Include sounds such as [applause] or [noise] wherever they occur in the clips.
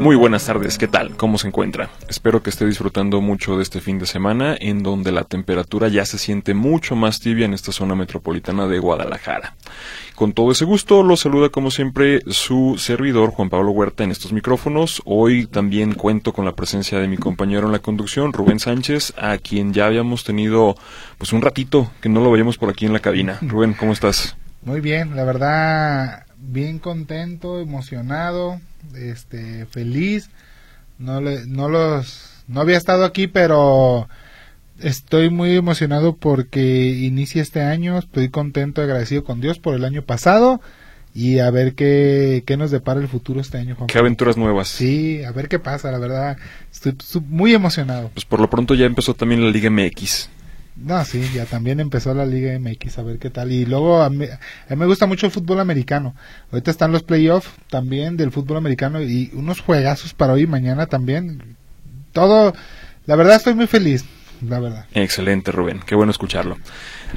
Muy buenas tardes, ¿qué tal? ¿Cómo se encuentra? Espero que esté disfrutando mucho de este fin de semana en donde la temperatura ya se siente mucho más tibia en esta zona metropolitana de Guadalajara. Con todo ese gusto, lo saluda como siempre su servidor Juan Pablo Huerta en estos micrófonos. Hoy también cuento con la presencia de mi compañero en la conducción, Rubén Sánchez, a quien ya habíamos tenido pues un ratito que no lo veíamos por aquí en la cabina. Rubén, ¿cómo estás? Muy bien, la verdad, bien contento, emocionado este, feliz. No, le, no los, no había estado aquí, pero estoy muy emocionado porque inicia este año. Estoy contento, agradecido con Dios por el año pasado y a ver qué, qué nos depara el futuro este año. Qué aventuras nuevas. Sí, a ver qué pasa, la verdad. Estoy muy emocionado. Pues por lo pronto ya empezó también la Liga MX. No, sí, ya también empezó la Liga MX, a ver qué tal. Y luego a mí, me gusta mucho el fútbol americano. Ahorita están los playoffs también del fútbol americano y unos juegazos para hoy y mañana también. Todo, la verdad estoy muy feliz, la verdad. Excelente, Rubén, qué bueno escucharlo.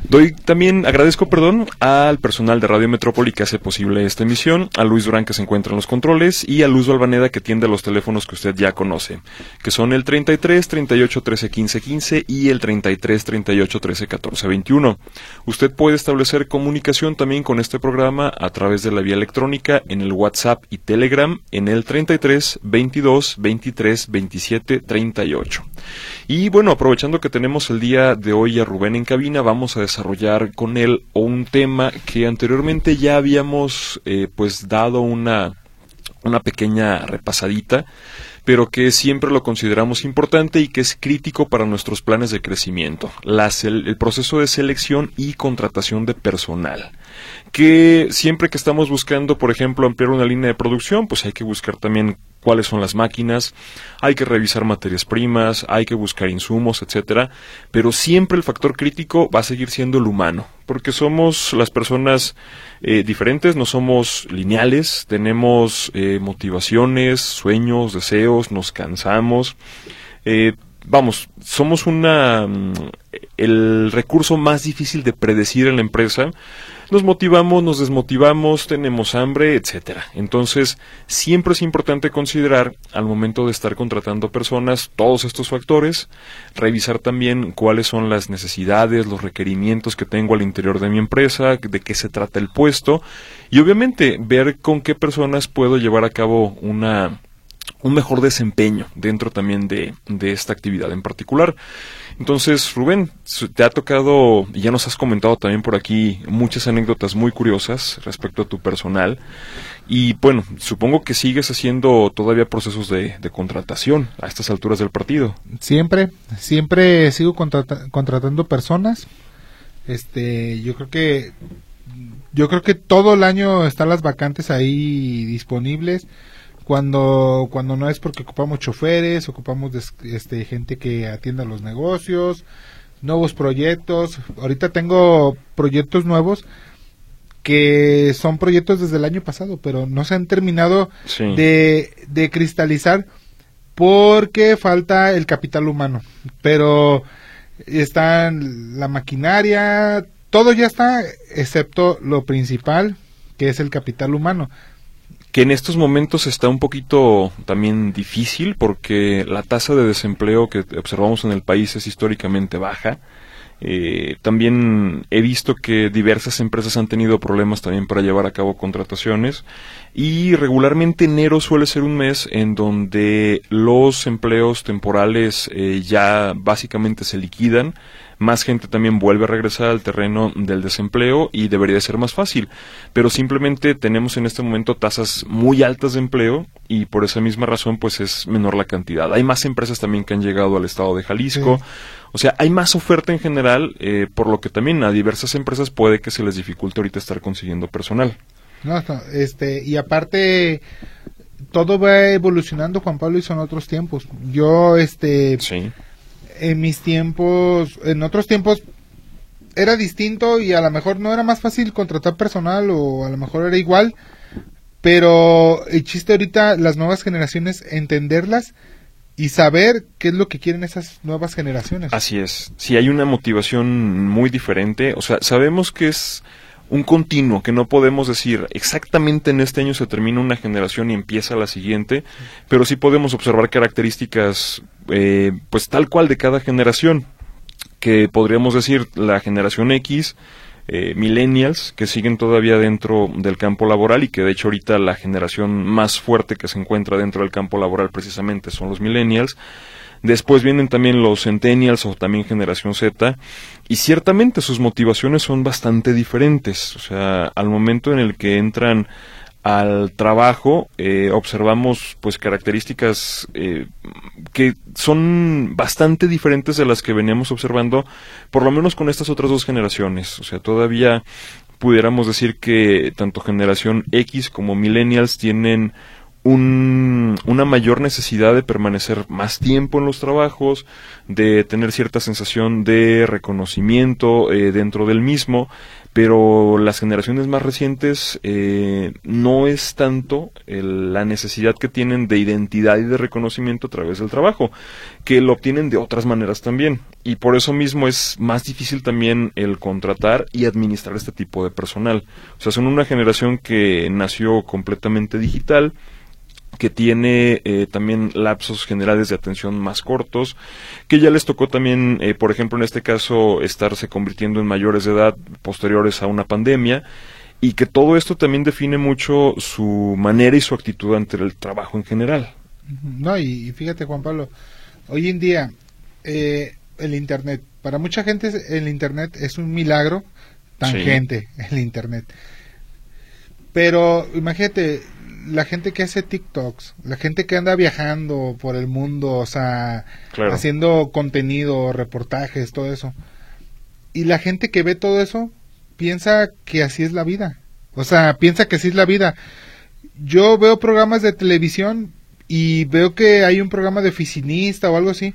Doy también, agradezco, perdón, al personal de Radio Metrópoli que hace posible esta emisión, a Luis Durán que se encuentra en los controles y a Luz Albaneda que tiende los teléfonos que usted ya conoce, que son el 33 38 13 15 15 y el 33 38 13 14 21. Usted puede establecer comunicación también con este programa a través de la vía electrónica en el WhatsApp y Telegram en el 33 22 23 27 38. Y bueno, aprovechando que tenemos el día de hoy a Rubén en cabina, vamos a desarrollar con él un tema que anteriormente ya habíamos eh, pues dado una, una pequeña repasadita, pero que siempre lo consideramos importante y que es crítico para nuestros planes de crecimiento, el proceso de selección y contratación de personal que siempre que estamos buscando, por ejemplo, ampliar una línea de producción, pues hay que buscar también cuáles son las máquinas, hay que revisar materias primas, hay que buscar insumos, etcétera, pero siempre el factor crítico va a seguir siendo el humano, porque somos las personas eh, diferentes, no somos lineales, tenemos eh, motivaciones, sueños, deseos, nos cansamos, eh, vamos, somos una mm, el recurso más difícil de predecir en la empresa. Nos motivamos, nos desmotivamos, tenemos hambre, etcétera. Entonces, siempre es importante considerar al momento de estar contratando personas todos estos factores, revisar también cuáles son las necesidades, los requerimientos que tengo al interior de mi empresa, de qué se trata el puesto y obviamente ver con qué personas puedo llevar a cabo una un mejor desempeño dentro también de, de, esta actividad en particular. Entonces, Rubén, te ha tocado, y ya nos has comentado también por aquí muchas anécdotas muy curiosas respecto a tu personal. Y bueno, supongo que sigues haciendo todavía procesos de, de contratación a estas alturas del partido. Siempre, siempre sigo contratando personas. Este, yo creo que, yo creo que todo el año están las vacantes ahí disponibles cuando cuando no es porque ocupamos choferes, ocupamos este gente que atienda los negocios, nuevos proyectos. Ahorita tengo proyectos nuevos que son proyectos desde el año pasado, pero no se han terminado de, de cristalizar porque falta el capital humano. Pero está la maquinaria, todo ya está, excepto lo principal, que es el capital humano que en estos momentos está un poquito también difícil porque la tasa de desempleo que observamos en el país es históricamente baja. Eh, también he visto que diversas empresas han tenido problemas también para llevar a cabo contrataciones y regularmente enero suele ser un mes en donde los empleos temporales eh, ya básicamente se liquidan más gente también vuelve a regresar al terreno del desempleo y debería ser más fácil. Pero simplemente tenemos en este momento tasas muy altas de empleo y por esa misma razón pues es menor la cantidad. Hay más empresas también que han llegado al estado de Jalisco. O sea, hay más oferta en general, eh, por lo que también a diversas empresas puede que se les dificulte ahorita estar consiguiendo personal. No, este, y aparte, todo va evolucionando, Juan Pablo, y son otros tiempos. Yo, este, sí en mis tiempos, en otros tiempos, era distinto y a lo mejor no era más fácil contratar personal o a lo mejor era igual, pero el chiste ahorita, las nuevas generaciones, entenderlas y saber qué es lo que quieren esas nuevas generaciones. Así es. Si hay una motivación muy diferente, o sea, sabemos que es un continuo, que no podemos decir exactamente en este año se termina una generación y empieza la siguiente, pero sí podemos observar características, eh, pues tal cual de cada generación, que podríamos decir la generación X, eh, millennials que siguen todavía dentro del campo laboral y que de hecho ahorita la generación más fuerte que se encuentra dentro del campo laboral precisamente son los millennials. Después vienen también los centennials o también generación Z y ciertamente sus motivaciones son bastante diferentes. O sea, al momento en el que entran al trabajo eh, observamos pues características eh, que son bastante diferentes de las que veníamos observando por lo menos con estas otras dos generaciones o sea todavía pudiéramos decir que tanto generación X como millennials tienen una mayor necesidad de permanecer más tiempo en los trabajos, de tener cierta sensación de reconocimiento eh, dentro del mismo, pero las generaciones más recientes eh, no es tanto la necesidad que tienen de identidad y de reconocimiento a través del trabajo, que lo obtienen de otras maneras también. Y por eso mismo es más difícil también el contratar y administrar este tipo de personal. O sea, son una generación que nació completamente digital, que tiene eh, también lapsos generales de atención más cortos, que ya les tocó también, eh, por ejemplo, en este caso, estarse convirtiendo en mayores de edad posteriores a una pandemia, y que todo esto también define mucho su manera y su actitud ante el trabajo en general. No, y, fíjate, Juan Pablo, hoy en día eh, el Internet, para mucha gente el Internet es un milagro tangente, el Internet. Pero imagínate, la gente que hace TikToks, la gente que anda viajando por el mundo, o sea, haciendo contenido, reportajes, todo eso. Y la gente que ve todo eso piensa que así es la vida. O sea, piensa que así es la vida. Yo veo programas de televisión y veo que hay un programa de oficinista o algo así,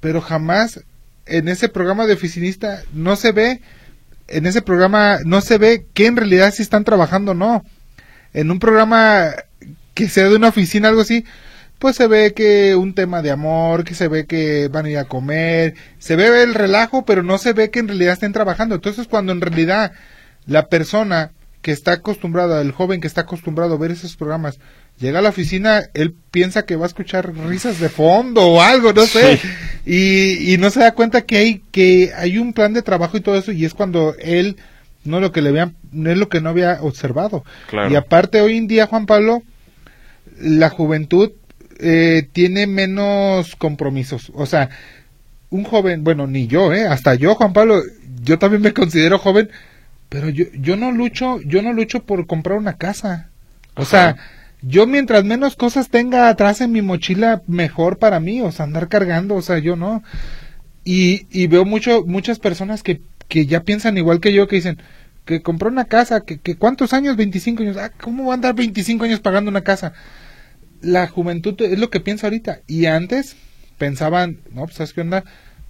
pero jamás en ese programa de oficinista no se ve, en ese programa no se ve que en realidad si están trabajando o no. En un programa que sea de una oficina, algo así, pues se ve que un tema de amor, que se ve que van a ir a comer, se ve el relajo, pero no se ve que en realidad estén trabajando. Entonces, cuando en realidad la persona que está acostumbrada, el joven que está acostumbrado a ver esos programas, llega a la oficina, él piensa que va a escuchar risas de fondo o algo, no sé, y, y, no se da cuenta que hay, que hay un plan de trabajo y todo eso, y es cuando él no lo que le vean, no es lo que no había observado. Y aparte hoy en día, Juan Pablo, la juventud eh, tiene menos compromisos. O sea, un joven, bueno, ni yo, ¿eh? Hasta yo, Juan Pablo, yo también me considero joven, pero yo, yo no lucho, yo no lucho por comprar una casa. O sea, yo mientras menos cosas tenga atrás en mi mochila, mejor para mí, o sea, andar cargando, o sea, yo no. Y, y veo mucho, muchas personas que, que ya piensan igual que yo, que dicen, que compró una casa, que, que cuántos años, 25 años, ah, ¿cómo va a andar 25 años pagando una casa? la juventud es lo que piensa ahorita. Y antes pensaban, no, pues ¿sabes qué onda?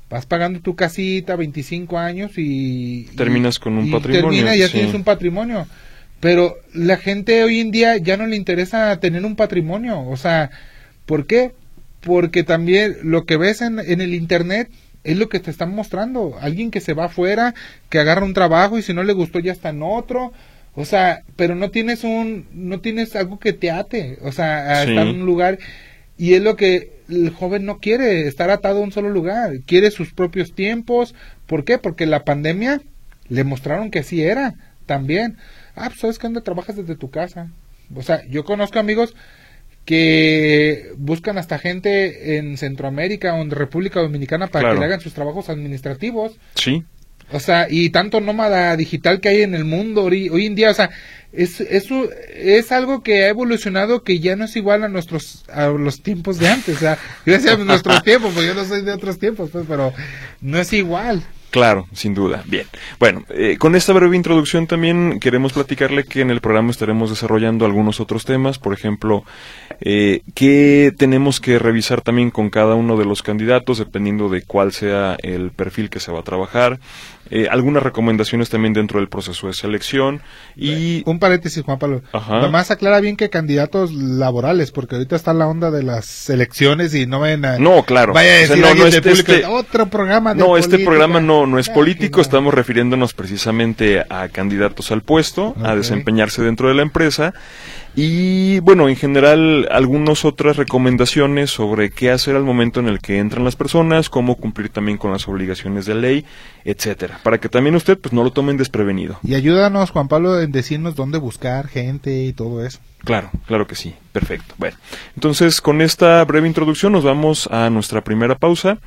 Vas pagando tu casita, 25 años y... Terminas con un patrimonio. Termina, ya tienes un patrimonio. Pero la gente hoy en día ya no le interesa tener un patrimonio. O sea, ¿por qué? Porque también lo que ves en, en el Internet es lo que te están mostrando. Alguien que se va afuera, que agarra un trabajo y si no le gustó ya está en otro o sea, pero no tienes un, no tienes algo que te ate, o sea, a estar en un lugar. Y es lo que el joven no quiere, estar atado a un solo lugar, quiere sus propios tiempos. ¿Por qué? Porque la pandemia le mostraron que así era también. Ah, pues sabes que anda, trabajas desde tu casa. O sea, yo conozco amigos que buscan hasta gente en Centroamérica o en República Dominicana para que le hagan sus trabajos administrativos. Sí. O sea, y tanto nómada digital que hay en el mundo hoy, en día, o sea, es, es, es algo que ha evolucionado que ya no es igual a nuestros a los tiempos de antes, o sea, [laughs] gracias a nuestros tiempos, porque yo no soy de otros tiempos, pues, pero no es igual. Claro, sin duda. Bien. Bueno, eh, con esta breve introducción también queremos platicarle que en el programa estaremos desarrollando algunos otros temas, por ejemplo, eh, que tenemos que revisar también con cada uno de los candidatos, dependiendo de cuál sea el perfil que se va a trabajar. Eh, algunas recomendaciones también dentro del proceso de selección y... Un paréntesis, Juan Pablo. Ajá. Nomás aclara bien que candidatos laborales, porque ahorita está la onda de las elecciones y no vayan a... No, claro. Vaya a O sea, decir no, alguien no, este- público, este- otro programa de No, este política". programa no, no es Ah, político, no. estamos refiriéndonos precisamente a candidatos al puesto, a desempeñarse dentro de la empresa y bueno, en general algunas otras recomendaciones sobre qué hacer al momento en el que entran las personas, cómo cumplir también con las obligaciones de ley, etcétera, para que también usted pues no lo tomen desprevenido. Y ayúdanos, Juan Pablo, en decirnos dónde buscar gente y todo eso. Claro, claro que sí. Perfecto. Bueno, entonces con esta breve introducción nos vamos a nuestra primera pausa.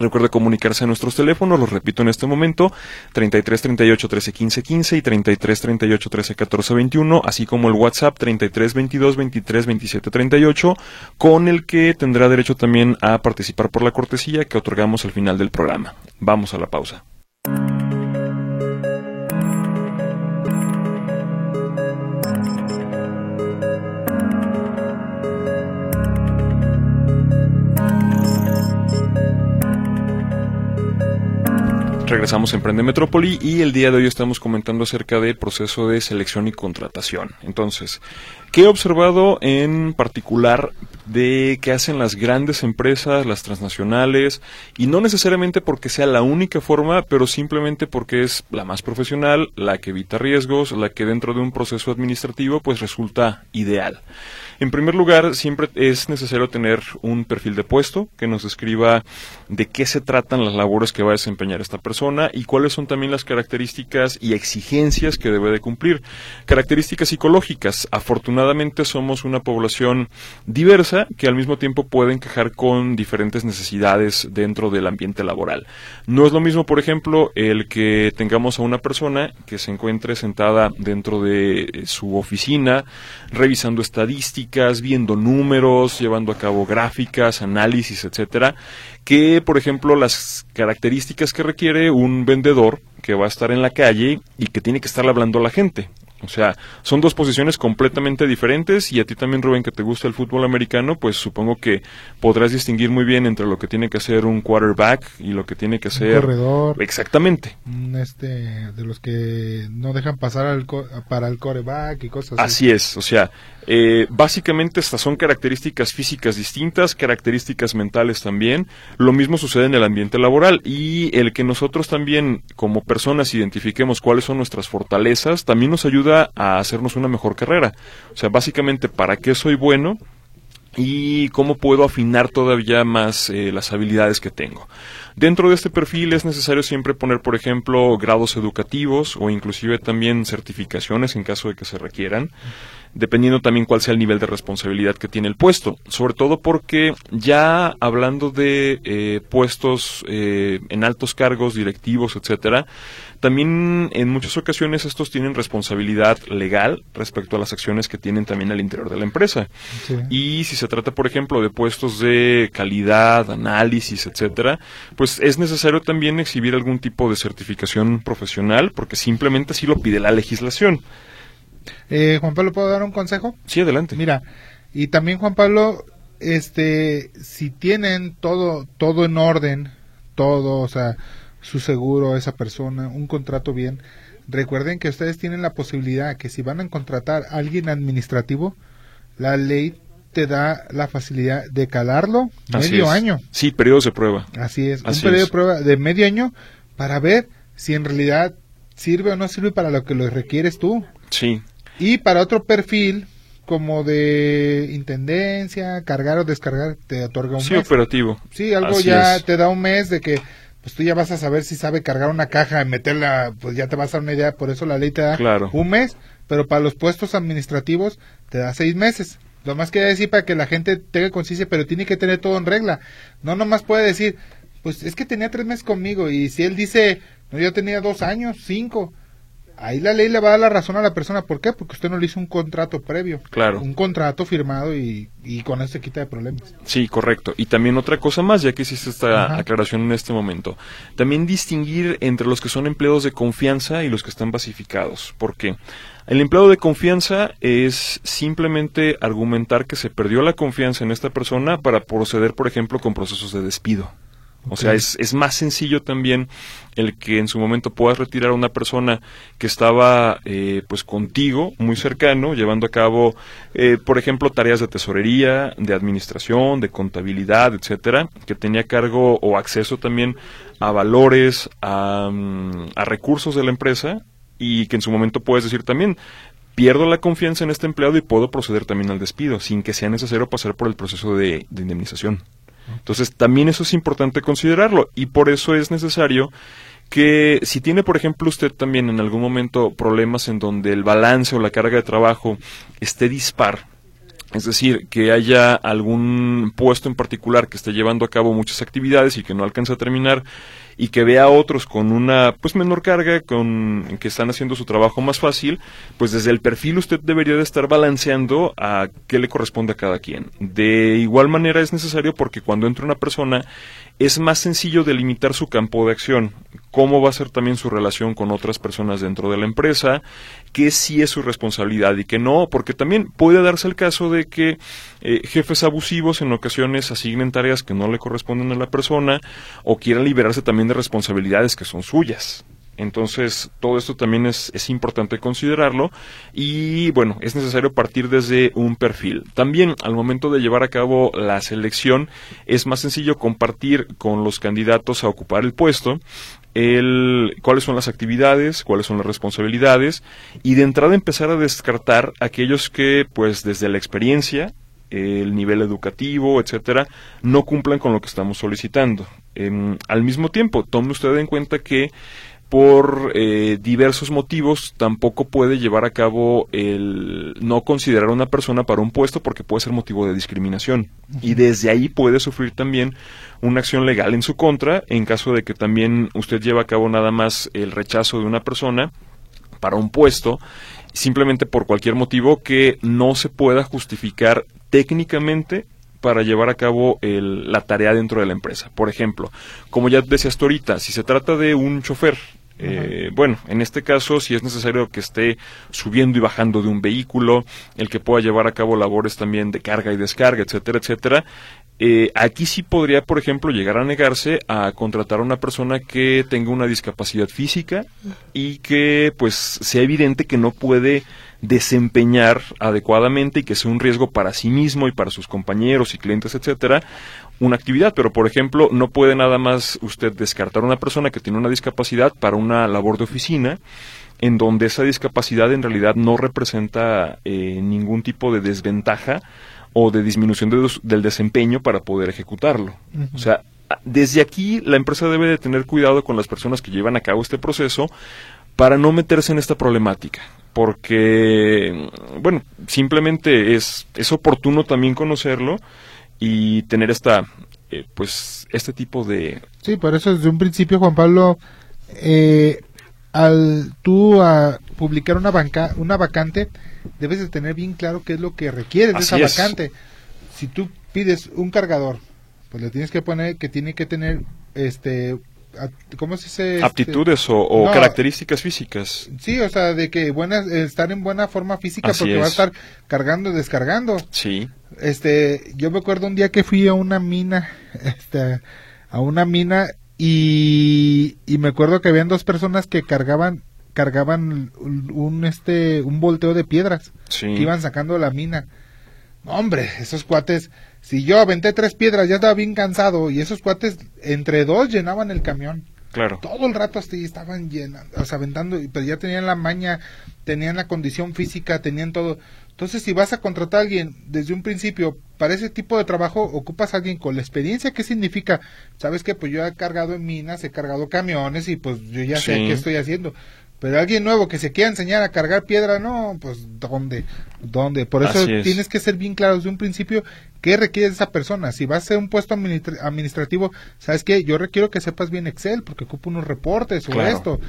Recuerde comunicarse a nuestros teléfonos, los repito en este momento, 33 38 13 15 15 y 33 38 13 14 21, así como el WhatsApp 33 22 23 27 38, con el que tendrá derecho también a participar por la cortesía que otorgamos al final del programa. Vamos a la pausa. Regresamos a Emprende Metrópoli y el día de hoy estamos comentando acerca del proceso de selección y contratación. Entonces, ¿qué he observado en particular de qué hacen las grandes empresas, las transnacionales? Y no necesariamente porque sea la única forma, pero simplemente porque es la más profesional, la que evita riesgos, la que dentro de un proceso administrativo pues resulta ideal. En primer lugar, siempre es necesario tener un perfil de puesto que nos describa de qué se tratan las labores que va a desempeñar esta persona y cuáles son también las características y exigencias que debe de cumplir. Características psicológicas. Afortunadamente somos una población diversa que al mismo tiempo puede encajar con diferentes necesidades dentro del ambiente laboral. No es lo mismo, por ejemplo, el que tengamos a una persona que se encuentre sentada dentro de su oficina revisando estadísticas, viendo números, llevando a cabo gráficas, análisis, etcétera, que por ejemplo las características que requiere un vendedor que va a estar en la calle y que tiene que estar hablando a la gente. O sea, son dos posiciones completamente diferentes y a ti también, Rubén, que te gusta el fútbol americano, pues supongo que podrás distinguir muy bien entre lo que tiene que hacer un quarterback y lo que tiene que Un hacer... corredor, Exactamente. un este, de los que no dejan pasar al co- para el coreback y cosas así. Así es, o sea, eh, básicamente estas son características físicas distintas, características mentales también. Lo mismo sucede en el ambiente laboral y el que nosotros también como personas identifiquemos cuáles son nuestras fortalezas también nos ayuda a hacernos una mejor carrera. O sea, básicamente, ¿para qué soy bueno? y cómo puedo afinar todavía más eh, las habilidades que tengo. Dentro de este perfil es necesario siempre poner, por ejemplo, grados educativos o inclusive también certificaciones en caso de que se requieran, dependiendo también cuál sea el nivel de responsabilidad que tiene el puesto. Sobre todo porque ya hablando de eh, puestos eh, en altos cargos, directivos, etcétera, también en muchas ocasiones estos tienen responsabilidad legal respecto a las acciones que tienen también al interior de la empresa. Sí. Y si se trata, por ejemplo, de puestos de calidad, análisis, etcétera, pues es necesario también exhibir algún tipo de certificación profesional, porque simplemente así lo pide la legislación. Eh, Juan Pablo, ¿puedo dar un consejo? Sí, adelante. Mira, y también Juan Pablo, este, si tienen todo, todo en orden, todo, o sea, su seguro, esa persona, un contrato bien, recuerden que ustedes tienen la posibilidad que si van a contratar a alguien administrativo, la ley te da la facilidad de calarlo Así medio es. año. Sí, periodos de prueba. Así es, Así un periodo es. de prueba de medio año para ver si en realidad sirve o no sirve para lo que lo requieres tú. Sí, Y para otro perfil, como de intendencia, cargar o descargar, te otorga un sí, mes. operativo. Sí, algo Así ya es. te da un mes de que pues tú ya vas a saber si sabe cargar una caja y meterla, pues ya te vas a dar una idea, por eso la ley te da Claro. un mes, pero para los puestos administrativos te da seis meses. Lo más quería decir para que la gente tenga conciencia, pero tiene que tener todo en regla. No nomás puede decir, pues es que tenía tres meses conmigo y si él dice, no, yo tenía dos años, cinco, ahí la ley le va a dar la razón a la persona. ¿Por qué? Porque usted no le hizo un contrato previo. Claro. Un contrato firmado y, y con eso se quita de problemas. Sí, correcto. Y también otra cosa más, ya que hiciste esta Ajá. aclaración en este momento. También distinguir entre los que son empleados de confianza y los que están basificados. ¿Por qué? El empleado de confianza es simplemente argumentar que se perdió la confianza en esta persona para proceder, por ejemplo, con procesos de despido. O sea, es, es más sencillo también el que en su momento puedas retirar a una persona que estaba eh, pues contigo, muy cercano, llevando a cabo, eh, por ejemplo, tareas de tesorería, de administración, de contabilidad, etcétera, que tenía cargo o acceso también a valores, a, mm, a recursos de la empresa y que en su momento puedes decir también, pierdo la confianza en este empleado y puedo proceder también al despido, sin que sea necesario pasar por el proceso de, de indemnización. Entonces, también eso es importante considerarlo y por eso es necesario que si tiene, por ejemplo, usted también en algún momento problemas en donde el balance o la carga de trabajo esté dispar, es decir, que haya algún puesto en particular que esté llevando a cabo muchas actividades y que no alcanza a terminar y que vea a otros con una pues menor carga, con que están haciendo su trabajo más fácil, pues desde el perfil usted debería de estar balanceando a qué le corresponde a cada quien. De igual manera es necesario porque cuando entra una persona es más sencillo delimitar su campo de acción, cómo va a ser también su relación con otras personas dentro de la empresa, qué sí es su responsabilidad y qué no, porque también puede darse el caso de que eh, jefes abusivos en ocasiones asignen tareas que no le corresponden a la persona o quieran liberarse también de responsabilidades que son suyas. Entonces, todo esto también es, es, importante considerarlo y, bueno, es necesario partir desde un perfil. También, al momento de llevar a cabo la selección, es más sencillo compartir con los candidatos a ocupar el puesto el, cuáles son las actividades, cuáles son las responsabilidades y de entrada empezar a descartar aquellos que, pues, desde la experiencia, el nivel educativo, etcétera, no cumplan con lo que estamos solicitando. Eh, al mismo tiempo, tome usted en cuenta que por eh, diversos motivos tampoco puede llevar a cabo el no considerar a una persona para un puesto porque puede ser motivo de discriminación y desde ahí puede sufrir también una acción legal en su contra en caso de que también usted lleve a cabo nada más el rechazo de una persona para un puesto simplemente por cualquier motivo que no se pueda justificar técnicamente para llevar a cabo el, la tarea dentro de la empresa. Por ejemplo, como ya decías tú ahorita, si se trata de un chofer, eh, bueno, en este caso, si es necesario que esté subiendo y bajando de un vehículo, el que pueda llevar a cabo labores también de carga y descarga, etcétera, etcétera, eh, aquí sí podría, por ejemplo, llegar a negarse a contratar a una persona que tenga una discapacidad física y que, pues, sea evidente que no puede desempeñar adecuadamente y que sea un riesgo para sí mismo y para sus compañeros y clientes, etcétera, una actividad, pero por ejemplo, no puede nada más usted descartar a una persona que tiene una discapacidad para una labor de oficina en donde esa discapacidad en realidad no representa eh, ningún tipo de desventaja o de disminución de, del desempeño para poder ejecutarlo. Uh -huh. O sea, desde aquí la empresa debe de tener cuidado con las personas que llevan a cabo este proceso para no meterse en esta problemática porque, bueno, simplemente es, es oportuno también conocerlo y tener esta, eh, pues, este tipo de... Sí, por eso desde un principio, Juan Pablo, eh, al tú a publicar una, banca, una vacante, debes de tener bien claro qué es lo que requiere de esa es. vacante. Si tú pides un cargador, pues le tienes que poner que tiene que tener este ¿cómo se dice? Este, aptitudes o, o no, características físicas. Sí, o sea, de que buenas, estar en buena forma física Así porque va a es. estar cargando y descargando. Sí, Este, yo me acuerdo un día que fui a una mina, [laughs] este, a una mina y, y me acuerdo que habían dos personas que cargaban, cargaban un, un, este, un volteo de piedras sí. que iban sacando de la mina. Hombre, esos cuates, si yo aventé tres piedras ya estaba bien cansado y esos cuates entre dos llenaban el camión Claro. todo el rato así estaban llenando, o sea, aventando, pero ya tenían la maña, tenían la condición física, tenían todo. Entonces, si vas a contratar a alguien desde un principio para ese tipo de trabajo, ocupas a alguien con la experiencia. ¿Qué significa? Sabes que pues yo he cargado en minas, he cargado camiones y pues yo ya sé Sí. qué estoy haciendo. Pero alguien nuevo que se quiera enseñar a cargar piedra, no, pues ¿dónde? ¿Dónde? Por eso es. tienes que ser bien claro desde un principio qué requiere de esa persona. Si vas a ser un puesto administra- administrativo, ¿sabes qué? Yo requiero que sepas bien Excel porque ocupo unos reportes o Claro. esto.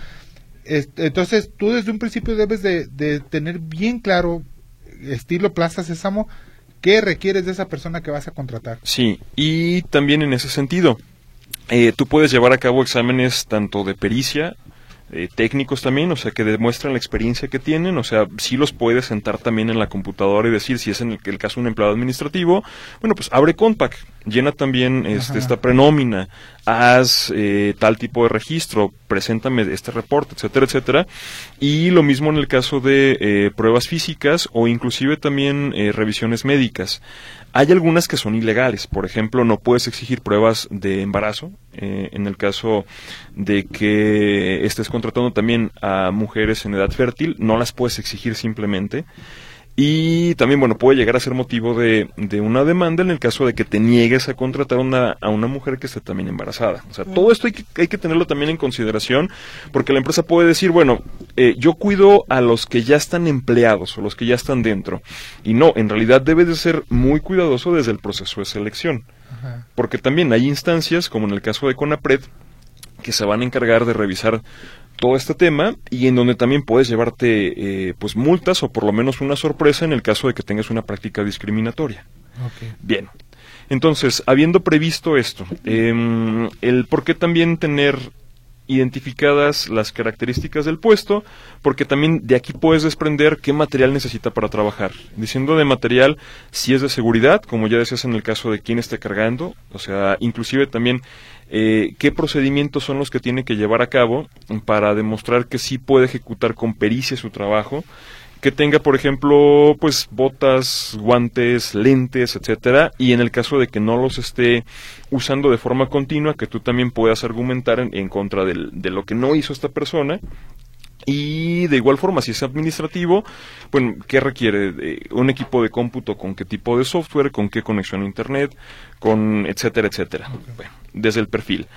Este, entonces, tú desde un principio debes de, de tener bien claro, estilo Plaza Sésamo, qué requieres de esa persona que vas a contratar. Sí, y también en ese sentido, eh, tú puedes llevar a cabo exámenes tanto de pericia, eh, técnicos también, o sea, que demuestran la experiencia que tienen, o sea, sí los puedes sentar también en la computadora y decir, si es en el, el caso de un empleado administrativo, bueno, pues abre Compact, llena también este, esta prenómina, haz eh, tal tipo de registro, preséntame este reporte, etcétera, etcétera. Y lo mismo en el caso de eh, pruebas físicas o inclusive también eh, revisiones médicas. Hay algunas que son ilegales, por ejemplo, no puedes exigir pruebas de embarazo, en el caso de que estés contratando también a mujeres en edad fértil, no las puedes exigir simplemente. Y también, bueno, puede llegar a ser motivo de, de, una demanda en el caso de que te niegues a contratar una, a una mujer que esté también embarazada. O sea, todo esto hay que, hay que tenerlo también en consideración porque la empresa puede decir, bueno, eh, yo cuido a los que ya están empleados o los que ya están dentro. Y no, en realidad debe de ser muy cuidadoso desde el proceso de selección. Porque también hay instancias, como en el caso de Conapred, que se van a encargar de revisar todo este tema y en donde también puedes llevarte eh, pues multas o por lo menos una sorpresa en el caso de que tengas una práctica discriminatoria. Bien. Entonces, habiendo previsto esto, eh, el por qué también tener identificadas las características del puesto, porque también de aquí puedes desprender qué material necesita para trabajar. Diciendo de material, si es de seguridad, como ya decías en el caso de quién esté cargando, o sea, inclusive también eh, qué procedimientos son los que tiene que llevar a cabo para demostrar que sí puede ejecutar con pericia su trabajo, que tenga, por ejemplo, pues botas, guantes, lentes, etcétera, y en el caso de que no los esté usando de forma continua, que tú también puedas argumentar en, contra de lo que no hizo esta persona y de igual forma, si es administrativo, bueno, ¿qué requiere? un equipo de cómputo con qué tipo de software, con qué conexión a Internet, con etcétera, etcétera. Bueno, desde el perfil.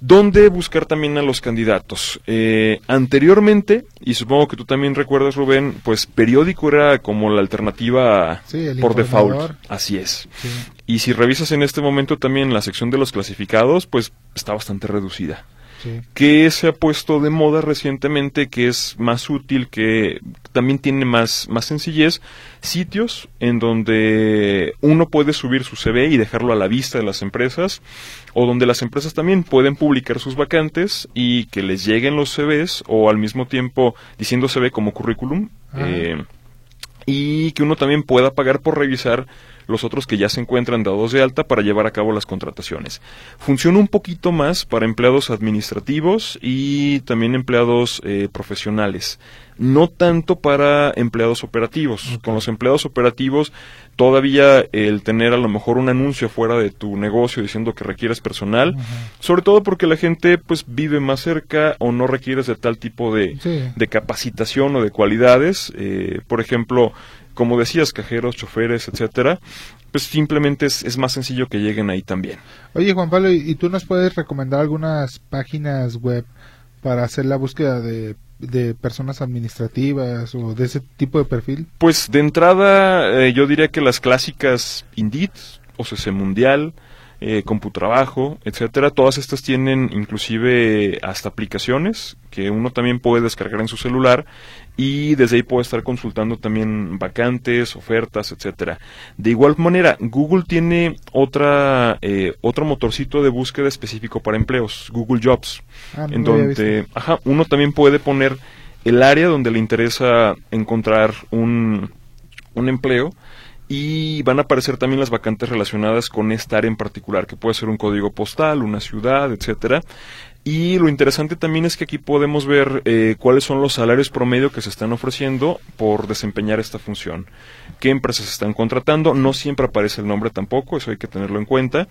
¿Dónde buscar también a los candidatos? Eh, anteriormente, y supongo que tú también recuerdas, Rubén, pues periódico era como la alternativa por default. Así es. Y si revisas en este momento también la sección de los clasificados, pues está bastante reducida que se ha puesto de moda recientemente, que es más útil, que también tiene más, más sencillez, sitios en donde uno puede subir su CV y dejarlo a la vista de las empresas, o donde las empresas también pueden publicar sus vacantes y que les lleguen los CVs, o al mismo tiempo diciendo CV como currículum, eh, y que uno también pueda pagar por revisar los otros que ya se encuentran dados de alta para llevar a cabo las contrataciones. Funciona un poquito más para empleados administrativos y también empleados eh, profesionales no tanto para empleados operativos. Con los empleados operativos, todavía el tener a lo mejor un anuncio fuera de tu negocio diciendo que requieres personal, sobre todo porque la gente pues vive más cerca o no requieres de tal tipo de, de capacitación o de cualidades. Eh, por ejemplo, como decías, cajeros, choferes, etcétera, pues simplemente es, más sencillo que lleguen ahí también. Oye, Juan Pablo, ¿y tú nos puedes recomendar algunas páginas web para hacer la búsqueda de, de personas administrativas o de ese tipo de perfil? Pues de entrada, eh, yo diría que las clásicas Indeed, OCC Mundial, eh, Computrabajo, etcétera. Todas estas tienen inclusive hasta aplicaciones que uno también puede descargar en su celular y desde ahí puede estar consultando también vacantes, ofertas, etcétera. De igual manera, Google tiene otra eh, otro motorcito de búsqueda específico para empleos, Google Jobs, ah, en donde, ajá, uno también puede poner el área donde le interesa encontrar un, un empleo y van a aparecer también las vacantes relacionadas con esta área en particular, que puede ser un código postal, una ciudad, etcétera. Y lo interesante también es que aquí podemos ver eh, cuáles son los salarios promedio que se están ofreciendo por desempeñar esta función. ¿Qué empresas están contratando? No siempre aparece el nombre tampoco, eso hay que tenerlo en cuenta.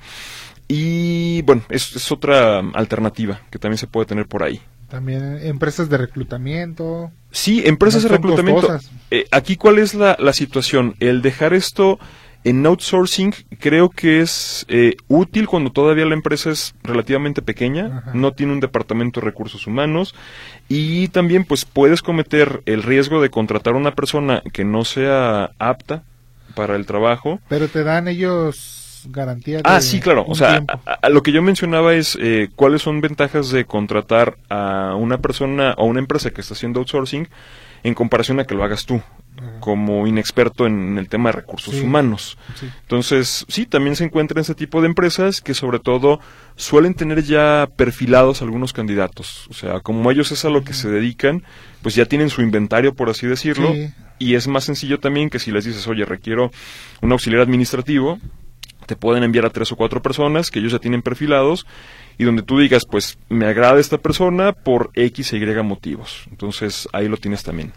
Y bueno, es, es otra alternativa que también se puede tener por ahí. También empresas de reclutamiento. Sí, empresas de reclutamiento. Eh, aquí, ¿cuál es la, la, situación? El dejar esto en outsourcing creo que es eh, útil cuando todavía la empresa es relativamente pequeña, no tiene un departamento de recursos humanos y también pues puedes cometer el riesgo de contratar a una persona que no sea apta para el trabajo. Pero te dan ellos garantía. ah, sí, claro. O sea, lo que yo mencionaba es eh, cuáles son ventajas de contratar a una persona o una empresa que está haciendo outsourcing en comparación a que lo hagas tú como inexperto en el tema de recursos humanos. Entonces, sí, también se encuentra ese tipo de empresas que sobre todo suelen tener ya perfilados algunos candidatos. O sea, como ellos es a lo que se dedican, pues ya tienen su inventario, por así decirlo, y es más sencillo también que si les dices, oye, requiero un auxiliar administrativo, te pueden enviar a tres o cuatro personas que ellos ya tienen perfilados y donde tú digas, pues me agrada esta persona por X e Y motivos. Entonces ahí lo tienes también.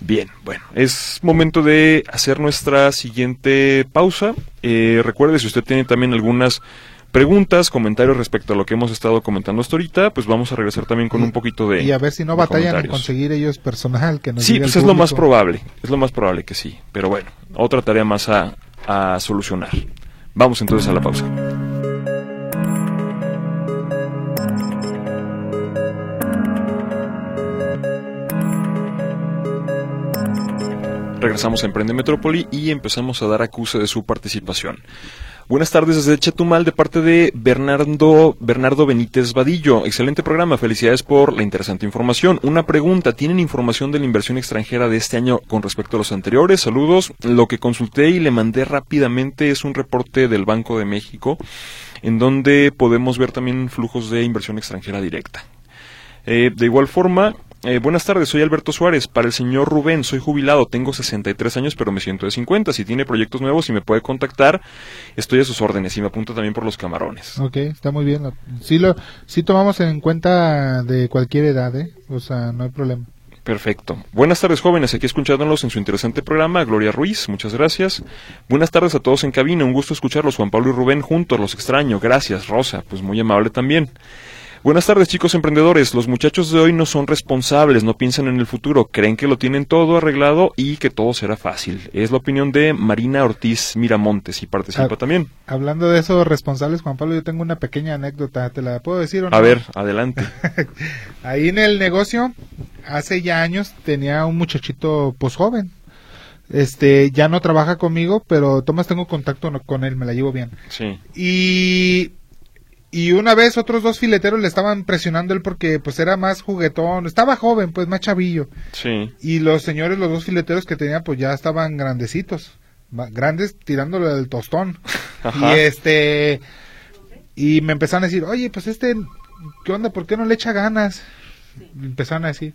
Bien, bueno, es momento de hacer nuestra siguiente pausa. Eh, recuerde, si usted tiene también algunas preguntas, comentarios respecto a lo que hemos estado comentando hasta ahorita, pues vamos a regresar también con Y- un poquito de... Y a ver si no batallan en conseguir ellos personal que nos Sí, pues es lo más probable, es lo más probable que sí, pero bueno, otra tarea más a, a solucionar. Vamos entonces a la pausa. Regresamos a Emprende Metrópoli y empezamos a dar acuse de su participación. Buenas tardes desde Chetumal de parte de Bernardo, Bernardo Benítez Vadillo. Excelente programa, felicidades por la interesante información. Una pregunta, ¿tienen información de la inversión extranjera de este año con respecto a los anteriores? Saludos. Lo que consulté y le mandé rápidamente es un reporte del Banco de México en donde podemos ver también flujos de inversión extranjera directa. Eh, de igual forma, eh, buenas tardes, soy Alberto Suárez. Para el señor Rubén, soy jubilado, tengo 63 años, pero me siento de 50. Si tiene proyectos nuevos y me puede contactar, estoy a sus órdenes y me apunto también por los camarones. Ok, está muy bien. Sí, lo, sí tomamos en cuenta de cualquier edad, ¿eh? O sea, no hay problema. Perfecto. Buenas tardes, jóvenes. Aquí escuchándolos en su interesante programa. Gloria Ruiz, muchas gracias. Buenas tardes a todos en cabina. Un gusto escucharlos. Juan Pablo y Rubén juntos. Los extraño. Gracias, Rosa. Pues muy amable también. Buenas tardes, chicos emprendedores. Los muchachos de hoy no son responsables, no piensan en el futuro, creen que lo tienen todo arreglado y que todo será fácil. Es la opinión de Marina Ortiz Miramontes y participa también. Hablando de esos responsables, Juan Pablo, yo tengo una pequeña anécdota. ¿Te la puedo decir o no? A ver, adelante. [laughs] Ahí en el negocio, hace ya años, tenía un muchachito pues joven. Este, ya no trabaja conmigo, pero Tomás tengo contacto con él, me la llevo bien. Sí, Y, y una vez otros dos fileteros le estaban presionando él porque pues era más juguetón, estaba joven, pues más chavillo. sí, Y los señores, los dos fileteros que tenía, pues ya estaban grandecitos. Grandes tirándole del tostón. [laughs] Ajá. Y este. Y me empezaron a decir, oye, pues este. ¿Qué onda? ¿Por qué no le echa ganas? Me Empezaron a decir.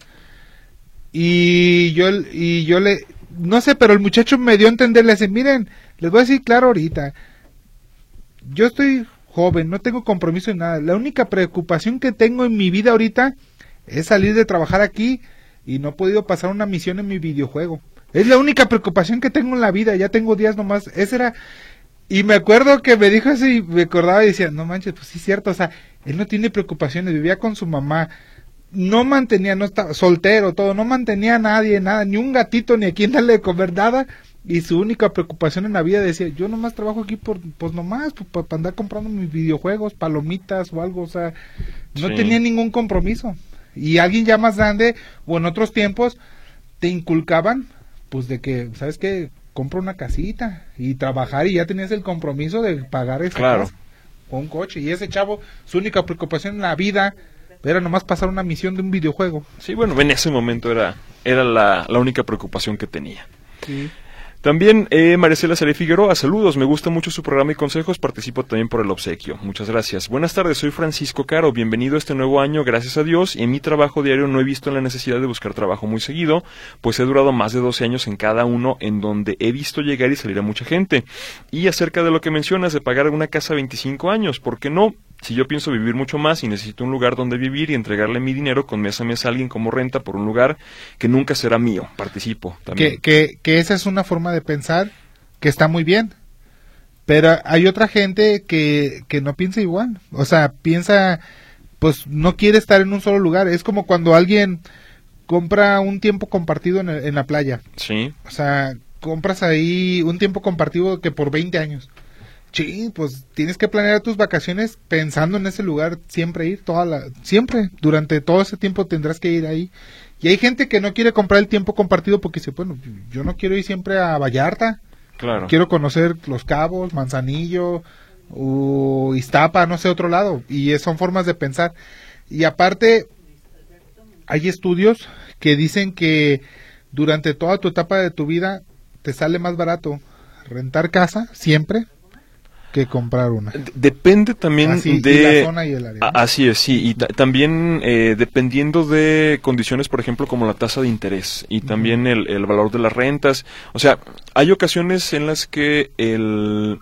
Y yo, y yo le. No sé, pero el muchacho me dio a entender, le dice, miren, les voy a decir claro ahorita. Yo estoy joven, no tengo compromiso en nada. La única preocupación que tengo en mi vida ahorita es salir de trabajar aquí y no he podido pasar una misión en mi videojuego. Es la única preocupación que tengo en la vida, ya tengo días nomás. Esa era... Y me acuerdo que me dijo eso y me acordaba y decía, no manches, pues sí es cierto, o sea, él no tiene preocupaciones, vivía con su mamá, no mantenía, no estaba soltero, todo, no mantenía a nadie, nada, ni un gatito, ni a quien darle de comer, nada. Y su única preocupación en la vida decía, yo nomás trabajo aquí por, pues nomás, para andar comprando mis videojuegos, palomitas o algo, o sea, no Sí. tenía ningún compromiso. Y alguien ya más grande, o en otros tiempos, te inculcaban, pues de que, ¿sabes qué? Compra una casita y trabajar y ya tenías el compromiso de pagar esa Claro. casa o un coche. Y ese chavo, su única preocupación en la vida era nomás pasar una misión de un videojuego. sí, bueno, en ese momento era, era la, la única preocupación que tenía. Sí. También eh, Maricela Figueroa, saludos, me gusta mucho su programa y consejos, participo también por el obsequio. Muchas gracias. Buenas tardes, soy Francisco Caro, bienvenido a este nuevo año, gracias a Dios. En mi trabajo diario no he visto la necesidad de buscar trabajo muy seguido, pues he durado más de 12 años en cada uno en donde he visto llegar y salir a mucha gente. Y acerca de lo que mencionas de pagar una casa a 25 años, ¿por qué no? Si yo pienso vivir mucho más y necesito un lugar donde vivir y entregarle mi dinero con mes a mes a alguien como renta por un lugar que nunca será mío, participo también. Que, que, que esa es una forma de pensar que está muy bien. Pero hay otra gente que, que no piensa igual. O sea, piensa, pues no quiere estar en un solo lugar. Es como cuando alguien compra un tiempo compartido en, el- en la playa. Sí, O sea, compras ahí un tiempo compartido que por 20 años. Sí, pues tienes que planear tus vacaciones pensando en ese lugar, siempre ir, toda la, siempre, durante todo ese tiempo tendrás que ir ahí. Y hay gente que no quiere comprar el tiempo compartido porque dice, bueno, yo no quiero ir siempre a Vallarta, claro. quiero conocer Los Cabos, Manzanillo, o Iztapa, no sé, otro lado. Y son formas de pensar. Y aparte, hay estudios que dicen que durante toda tu etapa de tu vida te sale más barato rentar casa siempre que comprar una. Depende también Así, y de... la zona y el área. Así es, sí, y ta- también eh, dependiendo de condiciones, por ejemplo, como la tasa de interés y también el, el valor de las rentas. O sea, hay ocasiones en las que el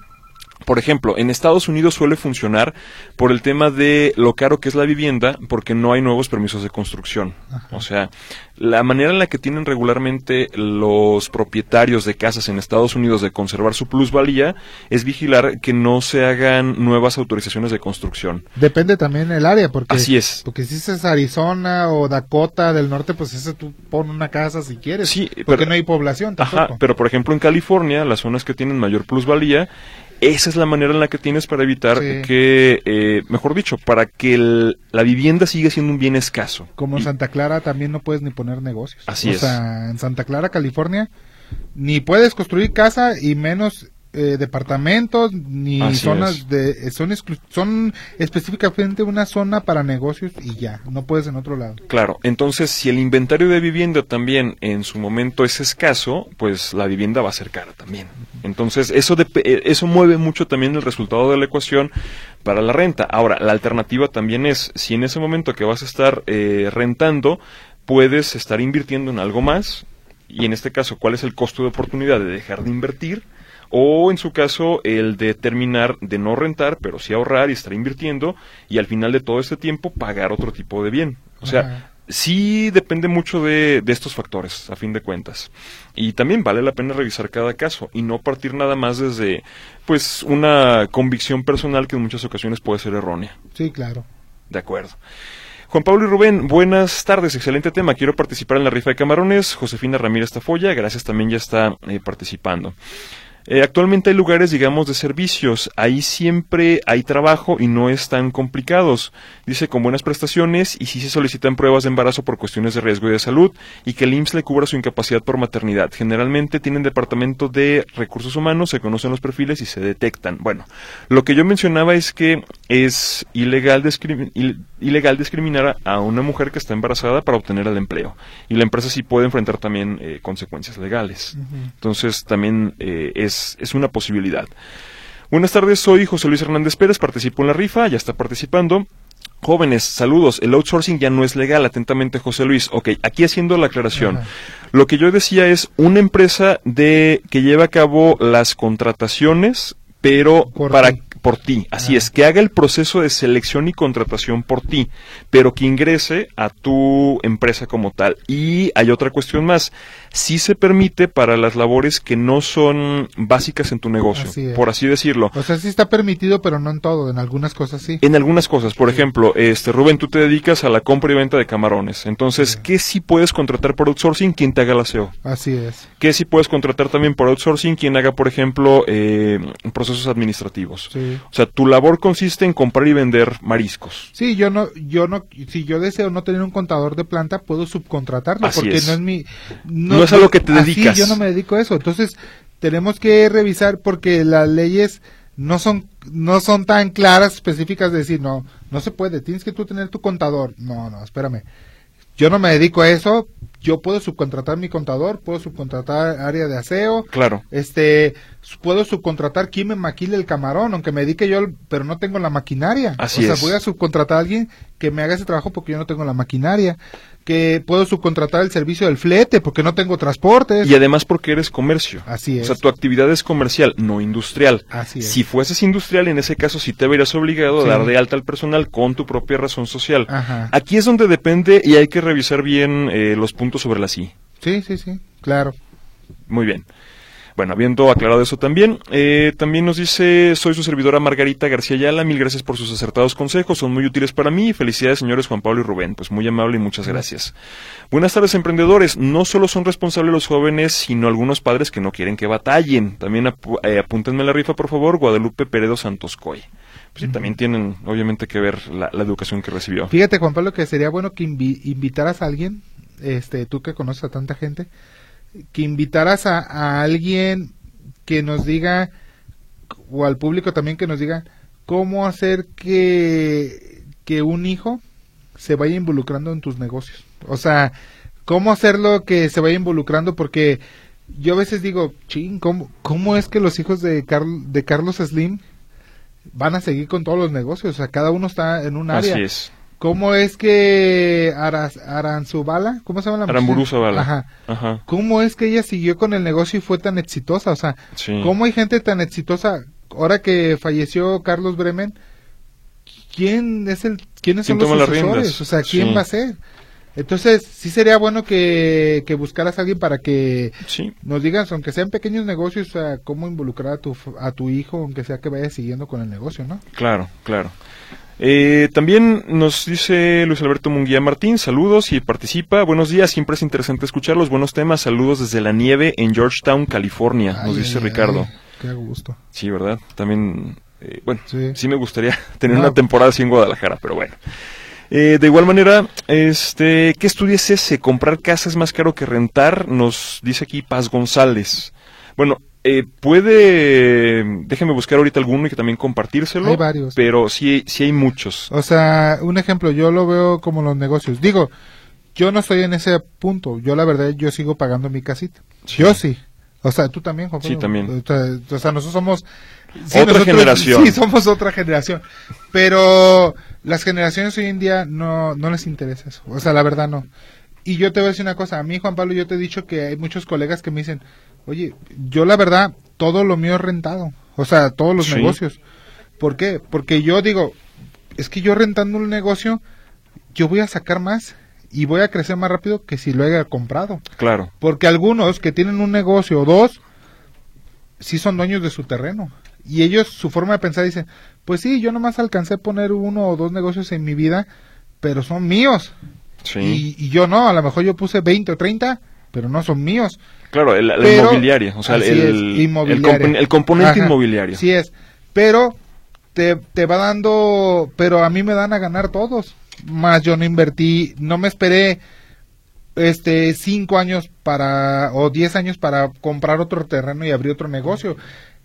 Por ejemplo, en Estados Unidos suele funcionar por el tema de lo caro que es la vivienda, porque no hay nuevos permisos de construcción. O sea, la manera en la que tienen regularmente los propietarios de casas en Estados Unidos de conservar su plusvalía es vigilar que no se hagan nuevas autorizaciones de construcción. Depende también el área, porque Así es. Porque si es Arizona o Dakota del Norte, pues ese tú pon una casa si quieres. Sí, porque pero- no hay población tampoco. Ajá, pero por ejemplo en California, las zonas que tienen mayor plusvalía, esa es la manera en la que tienes para evitar Sí. que, eh, mejor dicho, para que el- la vivienda siga siendo un bien escaso. Como en Santa Clara también no puedes ni poner negocios. Así o es. sea, en Santa Clara, California, ni puedes construir casa y menos eh, departamentos ni Así zonas es. de eh, son son específicamente una zona para negocios y ya, no puedes en otro lado. Claro, entonces si el inventario de vivienda también en su momento es escaso, pues la vivienda va a ser cara también. Entonces eso dep- eh, eso mueve mucho también el resultado de la ecuación para la renta. Ahora, la alternativa también es si en ese momento que vas a estar eh, rentando puedes estar invirtiendo en algo más y en este caso cuál es el costo de oportunidad de dejar de invertir o en su caso el de terminar de no rentar pero sí ahorrar y estar invirtiendo y al final de todo este tiempo pagar otro tipo de bien. O sea, Ajá. sí depende mucho de, de estos factores, a fin de cuentas. Y también vale la pena revisar cada caso y no partir nada más desde, pues, una convicción personal que en muchas ocasiones puede ser errónea. Sí, claro. De acuerdo. Juan Pablo y Rubén, buenas tardes, excelente tema. Quiero participar en la rifa de camarones. Josefina Ramírez Tafoya, gracias, también ya está eh, participando. Eh, actualmente hay lugares, digamos, de servicios. Ahí siempre hay trabajo y no están complicados. Dice con buenas prestaciones y si se solicitan pruebas de embarazo por cuestiones de riesgo y de salud y que el IMSS le cubra su incapacidad por maternidad. Generalmente tienen departamento de recursos humanos, se conocen los perfiles y se detectan. Bueno, lo que yo mencionaba es que es ilegal, ilegal discriminar a, a una mujer que está embarazada para obtener el empleo. Y la empresa sí puede enfrentar también eh, consecuencias legales. Entonces también eh, es, es una posibilidad. Buenas tardes, soy José Luis Hernández Pérez, participo en la rifa, ya está participando. Jóvenes, saludos. El outsourcing ya no es legal. Atentamente, José Luis. Ok, aquí haciendo la aclaración. Ajá. Lo que yo decía es una empresa de que lleva a cabo las contrataciones, pero Por para ti. por ti. Así es, que haga el proceso de selección y contratación por ti, pero que ingrese a tu empresa como tal. Y hay otra cuestión más. Sí se permite para las labores que no son básicas en tu negocio, Así por así decirlo. O sea, sí está permitido, pero no en todo, en algunas cosas sí. En algunas cosas, por ejemplo, este Rubén, tú te dedicas a la compra y venta de camarones. Entonces, ¿qué sí puedes contratar por outsourcing? Quien te haga la SEO. Así es. ¿Qué sí puedes contratar también por outsourcing? Quien haga, por ejemplo, eh, procesos administrativos. Sí. O sea, tu labor consiste en comprar y vender mariscos. Sí, yo no, yo no, si yo deseo no tener un contador de planta, puedo subcontratarlo, Así porque es. no es mi, No es a lo que te así dedicas. yo no me dedico a eso, entonces tenemos que revisar porque las leyes no son, no son tan claras, específicas de decir, no, no se puede, tienes que tú tener tu contador, no, no, espérame, yo no me dedico a eso, yo puedo subcontratar mi contador, puedo subcontratar área de aseo, Claro. este puedo subcontratar quien me maquile el camarón aunque me dedique yo pero no tengo la maquinaria Así o sea es. voy a subcontratar a alguien que me haga ese trabajo porque yo no tengo la maquinaria que puedo subcontratar el servicio del flete porque no tengo transportes Y además porque eres comercio. así O es sea, tu actividad es comercial, no industrial. así es Si fueses industrial, en ese caso sí te verías obligado Sí. a dar de alta al personal con tu propia razón social. Ajá. Aquí es donde depende y hay que revisar bien eh, los puntos sobre la sí. sí sí sí claro Muy bien. Bueno, habiendo aclarado eso también, eh, también nos dice, soy su servidora Margarita García Ayala, mil gracias por sus acertados consejos, son muy útiles para mí, felicidades señores Juan Pablo y Rubén, pues muy amable y muchas gracias. Buenas tardes emprendedores, no solo son responsables los jóvenes, sino algunos padres que no quieren que batallen, también apu- eh, apúntenme la rifa por favor, Guadalupe Peredo Santos Coy. Pues sí, también tienen obviamente que ver la, la educación que recibió. fíjate Juan Pablo que sería bueno que invi- invitaras a alguien este tú que conoces a tanta gente que invitaras a, a alguien que nos diga o al público también que nos diga cómo hacer que, que un hijo se vaya involucrando en tus negocios. O sea, cómo hacerlo que se vaya involucrando porque yo a veces digo, ching, ¿cómo, cómo es que los hijos de, Carl- de Carlos Slim van a seguir con todos los negocios? O sea, cada uno está en un área. Así es. ¿Cómo es que Aras, Aranzubala, ¿cómo se llama la Aramburu? Zavala. Ajá. Ajá. ¿Cómo es que ella siguió con el negocio y fue tan exitosa? O sea, Sí. ¿cómo hay gente tan exitosa ahora que falleció Carlos Bremen, ¿quién es el quiénes son ¿Quién los toma las sucesores? O sea, ¿quién Sí. va a ser? Entonces, sí sería bueno que, que buscaras a alguien para que Sí, nos digas, aunque sean pequeños negocios, sea, cómo involucrar a tu, a tu hijo, aunque sea que vaya siguiendo con el negocio, ¿no? claro, claro. Eh, también nos dice Luis Alberto Munguía Martín, saludos y participa. Buenos días, siempre es interesante escuchar los buenos temas. Saludos desde la nieve en Georgetown, California, nos Ay, dice ay, Ricardo. ay, qué gusto. Sí, ¿verdad? También, eh, bueno, Sí. sí. me gustaría [laughs] tener No. una temporada así en Guadalajara, pero bueno. Eh, de igual manera, este, ¿qué estudio es ese? ¿Comprar casa es más caro que rentar? Nos dice aquí Paz González. Bueno, eh, puede, déjeme buscar ahorita alguno y que también compartírselo. Hay varios. Pero sí, sí hay muchos. O sea, un ejemplo, yo lo veo como los negocios. Digo, yo no estoy en ese punto. Yo la verdad, yo sigo pagando mi casita. Sí. Yo sí. O sea, tú también, Juan Sí, también. O sea, o sea, nosotros somos... Otra generación. Sí, somos otra generación. Pero las generaciones hoy en día no, no les interesa eso. O sea, la verdad no. Y yo te voy a decir una cosa. A mí, Juan Pablo, yo te he dicho que hay muchos colegas que me dicen, oye, yo la verdad, todo lo mío es rentado. O sea, todos los Sí. negocios. ¿Por qué? Porque yo digo, es que yo rentando un negocio, yo voy a sacar más y voy a crecer más rápido que si lo haya comprado. Claro, Porque algunos que tienen un negocio o dos, sí son dueños de su terreno. Y ellos, su forma de pensar, dicen, pues sí, yo nomás alcancé a poner uno o dos negocios en mi vida, pero son míos. sí. Y, y yo no, a lo mejor yo puse 20 o 30, pero no son míos. claro, el, la Pero- inmobiliaria, o sea, el, el, el componente Ajá, inmobiliario. Sí es, pero te, te va dando, pero a mí me dan a ganar todos. Más yo no invertí, no me esperé este cinco años para o diez años para comprar otro terreno y abrir otro negocio.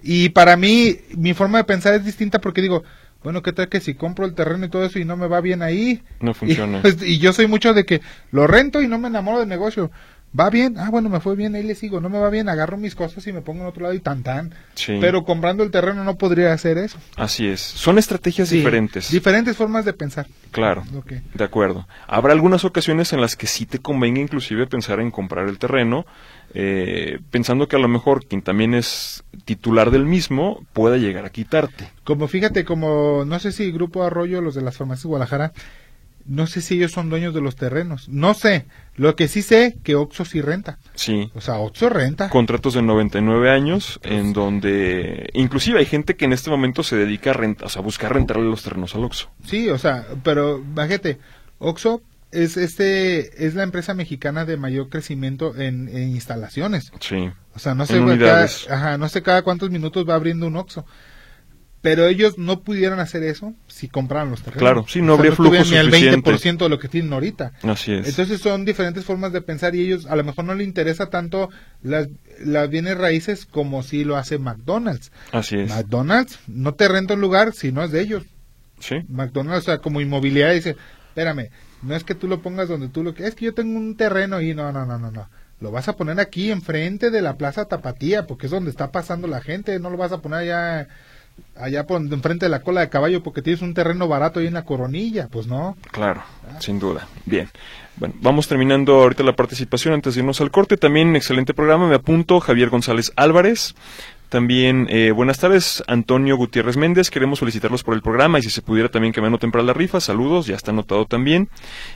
Y para mí mi forma de pensar es distinta porque digo, bueno, ¿qué tal que si compro el terreno y todo eso y no me va bien ahí? No [laughs] funciona. Y, y yo soy mucho de que lo rento y no me enamoro del negocio. Va bien, ah, bueno, me fue bien, ahí le sigo. No me va bien, agarro mis cosas y me pongo en otro lado y tan tan. Sí. Pero comprando el terreno no podría hacer eso. Así es. Son estrategias Sí, diferentes. Diferentes formas de pensar. Claro. De acuerdo. Habrá algunas ocasiones en las que sí te convenga inclusive pensar en comprar el terreno, eh, pensando que a lo mejor quien también es titular del mismo pueda llegar a quitarte. Como fíjate, como no sé si Grupo Arroyo, los de las farmacias de Guadalajara, no sé si ellos son dueños de los terrenos. No sé. Lo que sí sé que Oxxo sí renta. Sí. O sea, Oxxo renta. Contratos de 99 años en donde inclusive hay gente que en este momento se dedica a renta, o sea, a buscar rentarle los terrenos al Oxxo. Sí, o sea, pero imagínate, Oxxo es este es la empresa mexicana de mayor crecimiento en, en instalaciones. Sí. O sea, no sé, cada, ajá, no sé cada cuántos minutos va abriendo un Oxxo. Pero ellos no pudieran hacer eso si compraran los terrenos. Claro, sí, no O sea, habría flujo tuvieran ni suficiente. el 20% de lo que tienen ahorita. Así es. Entonces son diferentes formas de pensar y ellos a lo mejor no les interesa tanto las, las bienes raíces como si lo hace McDonald's. Así es. McDonald's no te renta un lugar si no es de ellos. Sí. McDonald's, o sea, como inmobiliaria, dice, espérame, no es que tú lo pongas donde tú lo que es que yo tengo un terreno y no, no, no, no, no. Lo vas a poner aquí enfrente de la Plaza Tapatía, porque es donde está pasando la gente, no lo vas a poner allá allá por enfrente de la cola de caballo porque tienes un terreno barato ahí en la coronilla, pues no. Claro, sin duda. Bien. Bueno, vamos terminando ahorita la participación antes de irnos al corte. También excelente programa. Me apunto Javier González Álvarez. También, eh, buenas tardes, Antonio Gutiérrez Méndez. Queremos felicitarlos por el programa y si se pudiera también que me anoten para la rifa. Saludos, ya está anotado también.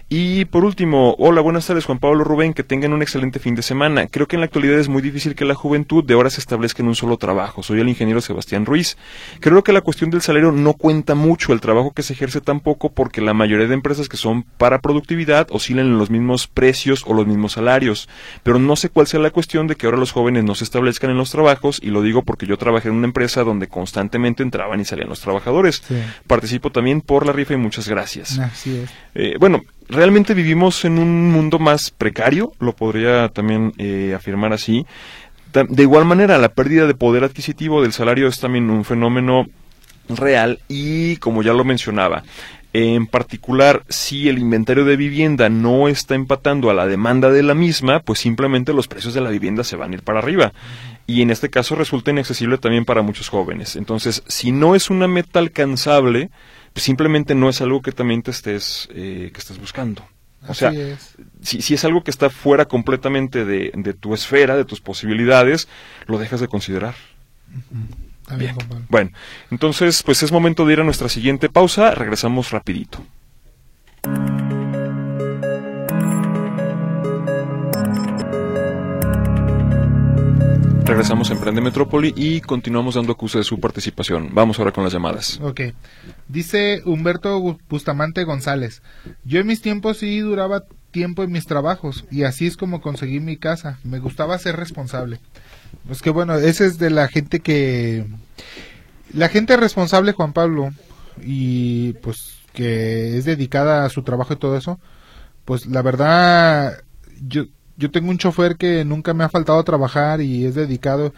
Y por último, hola, buenas tardes, Juan Pablo Rubén. Que tengan un excelente fin de semana. Creo que en la actualidad es muy difícil que la juventud de ahora se establezca en un solo trabajo. Soy el ingeniero Sebastián Ruiz. Creo que la cuestión del salario no cuenta mucho, el trabajo que se ejerce tampoco, porque la mayoría de empresas que son para productividad oscilan en los mismos precios o los mismos salarios. Pero no sé cuál sea la cuestión de que ahora los jóvenes no se establezcan en los trabajos, y lo digo porque yo trabajé en una empresa donde constantemente entraban y salían los trabajadores. Sí. Participo también por la rifa y muchas gracias. Así es. Eh, bueno, realmente vivimos en un mundo más precario, lo podría también eh, afirmar así. De igual manera, la pérdida de poder adquisitivo del salario es también un fenómeno real y, como ya lo mencionaba, en particular, si el inventario de vivienda no está empatando a la demanda de la misma, pues simplemente los precios de la vivienda se van a ir para arriba. Y en este caso resulta inaccesible también para muchos jóvenes. Entonces, si no es una meta alcanzable, pues simplemente no es algo que también te estés, eh, que estés buscando. O sea, es. si, si es algo que está fuera completamente de, de tu esfera, de tus posibilidades, lo dejas de considerar. Bien. Bueno, entonces pues es momento de ir a nuestra siguiente pausa, regresamos rapidito. Regresamos a Emprende Metrópoli y continuamos dando acuse de su participación. Vamos ahora con las llamadas. Ok. Dice Humberto Bustamante González. Yo en mis tiempos sí duraba tiempo en mis trabajos y así es como conseguí mi casa. Me gustaba ser responsable. Pues que bueno, ese es de la gente que... La gente responsable, Juan Pablo, y pues que es dedicada a su trabajo y todo eso, pues la verdad, yo, yo tengo un chofer que nunca me ha faltado trabajar y es dedicado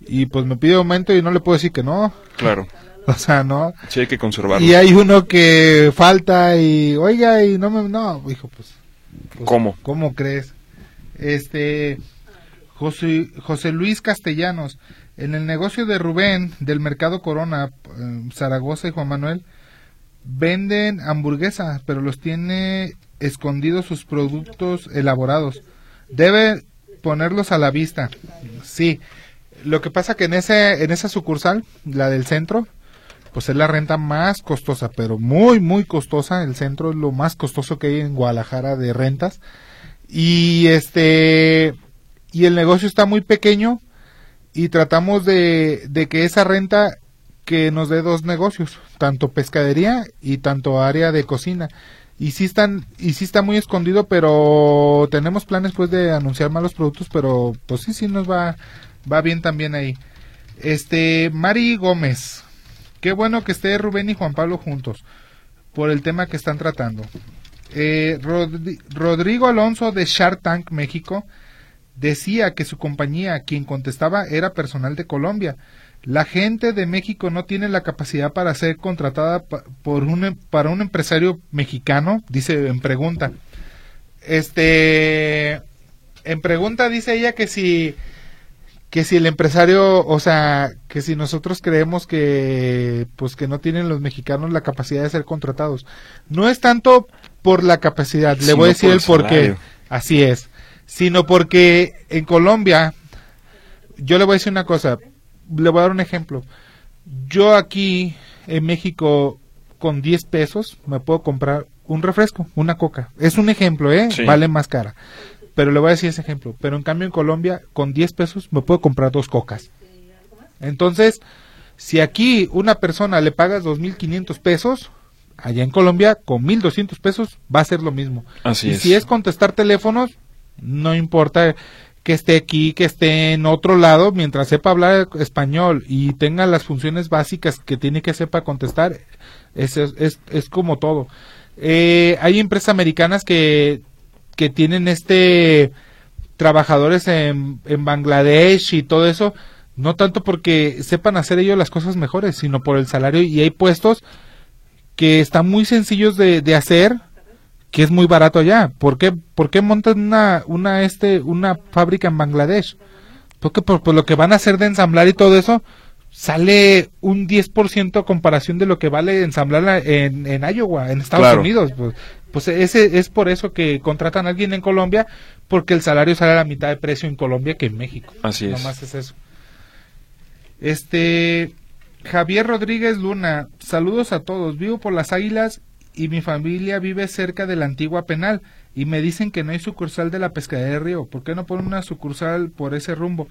y pues me pide aumento y no le puedo decir que no. Claro, [laughs] O sea, no. sí hay que conservarlo. Y hay uno que falta y, oiga, y no me, no, hijo, pues. pues, ¿Cómo? ¿Cómo crees? Este, José, José Luis Castellanos, en el negocio de Rubén del Mercado Corona, eh, Zaragoza y Juan Manuel, venden hamburguesas, pero los tiene escondidos sus productos elaborados. Debe ponerlos a la vista. Sí. Lo que pasa que en ese en esa sucursal, la del centro, pues es la renta más costosa, pero muy muy costosa, el centro es lo más costoso que hay en Guadalajara de rentas. Y este y el negocio está muy pequeño y tratamos de, de que esa renta que nos dé dos negocios, tanto pescadería y tanto área de cocina. Y sí están y sí está muy escondido, pero tenemos planes pues de anunciar malos productos, pero pues sí sí nos va va bien también ahí. Este Mari Gómez. Qué bueno que esté Rubén y Juan Pablo juntos por el tema que están tratando. Eh, Rodri- Rodrigo Alonso de Shark Tank México decía que su compañía, quien contestaba, era personal de Colombia. La gente de México no tiene la capacidad para ser contratada por un, para un empresario mexicano, dice en pregunta. Este, en pregunta dice ella que si, que si el empresario, o sea, que si nosotros creemos que, pues que no tienen los mexicanos la capacidad de ser contratados. No es tanto por la capacidad, le voy a decir el por qué. Así es. Sino porque en Colombia, yo le voy a decir una cosa, le voy a dar un ejemplo. Yo aquí en México con 10 pesos me puedo comprar un refresco, una coca. Es un ejemplo, ¿eh? Sí. Vale más cara. Pero le voy a decir ese ejemplo. Pero en cambio en Colombia con 10 pesos me puedo comprar dos cocas. Entonces, si aquí una persona le pagas 2.500 pesos, allá en Colombia con 1.200 pesos va a ser lo mismo. Así y es. si es contestar teléfonos, no importa que esté aquí, que esté en otro lado, mientras sepa hablar español y tenga las funciones básicas que tiene que sepa contestar, es, es, es, como todo. Eh, hay empresas americanas que, que tienen este trabajadores en, en Bangladesh y todo eso, no tanto porque sepan hacer ellos las cosas mejores, sino por el salario y hay puestos que están muy sencillos de, de hacer que es muy barato allá. ¿Por qué, por qué montan una, una, este, una fábrica en Bangladesh? Porque por, por lo que van a hacer de ensamblar y todo eso, sale un 10% a comparación de lo que vale ensamblar en, en Iowa, en Estados Claro. Unidos. Pues, pues ese es por eso que contratan a alguien en Colombia, porque el salario sale a la mitad de precio en Colombia que en México. Así es. Nomás es eso. Este Javier Rodríguez Luna, saludos a todos. Vivo por las Águilas y mi familia vive cerca de la antigua penal y me dicen que no hay sucursal de la pescadería de Río. ¿Por qué no ponen una sucursal por ese rumbo?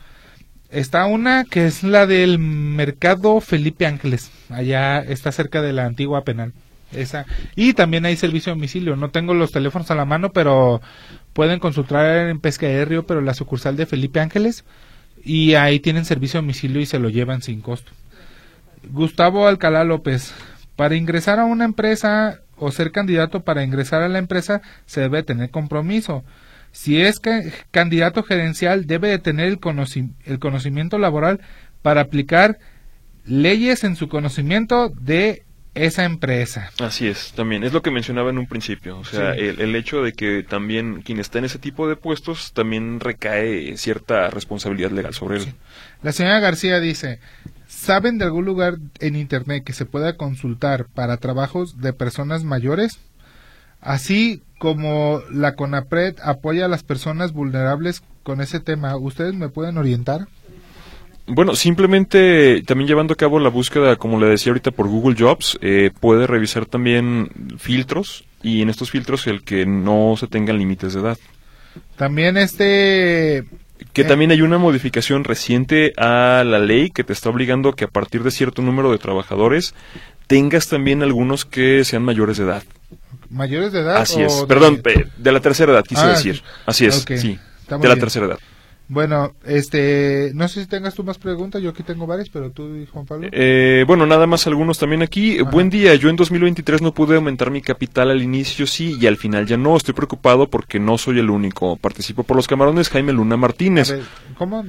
Está una que es la del mercado Felipe Ángeles. Allá está cerca de la antigua penal. Esa. Y también hay servicio a domicilio. No tengo los teléfonos a la mano, pero pueden consultar en Pescadería de Río, pero la sucursal de Felipe Ángeles. Y ahí tienen servicio a domicilio y se lo llevan sin costo. Gustavo Alcalá López. Para ingresar a una empresa o ser candidato para ingresar a la empresa se debe tener compromiso. Si es que candidato gerencial debe de tener el, conoci- el conocimiento laboral para aplicar leyes en su conocimiento de esa empresa. Así es, también. Es lo que mencionaba en un principio. O sea, Sí. el, el hecho de que también quien está en ese tipo de puestos también recae cierta responsabilidad legal sobre él. Sí. La señora García dice, ¿saben de algún lugar en Internet que se pueda consultar para trabajos de personas mayores? Así como la CONAPRED apoya a las personas vulnerables con ese tema, ¿ustedes me pueden orientar? Bueno, simplemente también llevando a cabo la búsqueda, como le decía ahorita, por Google Jobs, eh, puede revisar también filtros y en estos filtros el que no se tengan límites de edad. También este... Que Eh. también hay una modificación reciente a la ley que te está obligando que a partir de cierto número de trabajadores tengas también algunos que sean mayores de edad. ¿Mayores de edad? Así o es. de- Perdón, de la tercera edad, quise Ah, decir. Así es, sí. Está De la bien. tercera edad. Bueno, este... No sé si tengas tú más preguntas, yo aquí tengo varias, pero tú, Juan Pablo. Eh, bueno, nada más algunos también aquí. Ajá. Buen día, yo en 2023 no pude aumentar mi capital al inicio, sí, y al final ya no. Estoy preocupado porque no soy el único. Participo por los camarones Jaime Luna Martínez. ver, ¿Cómo?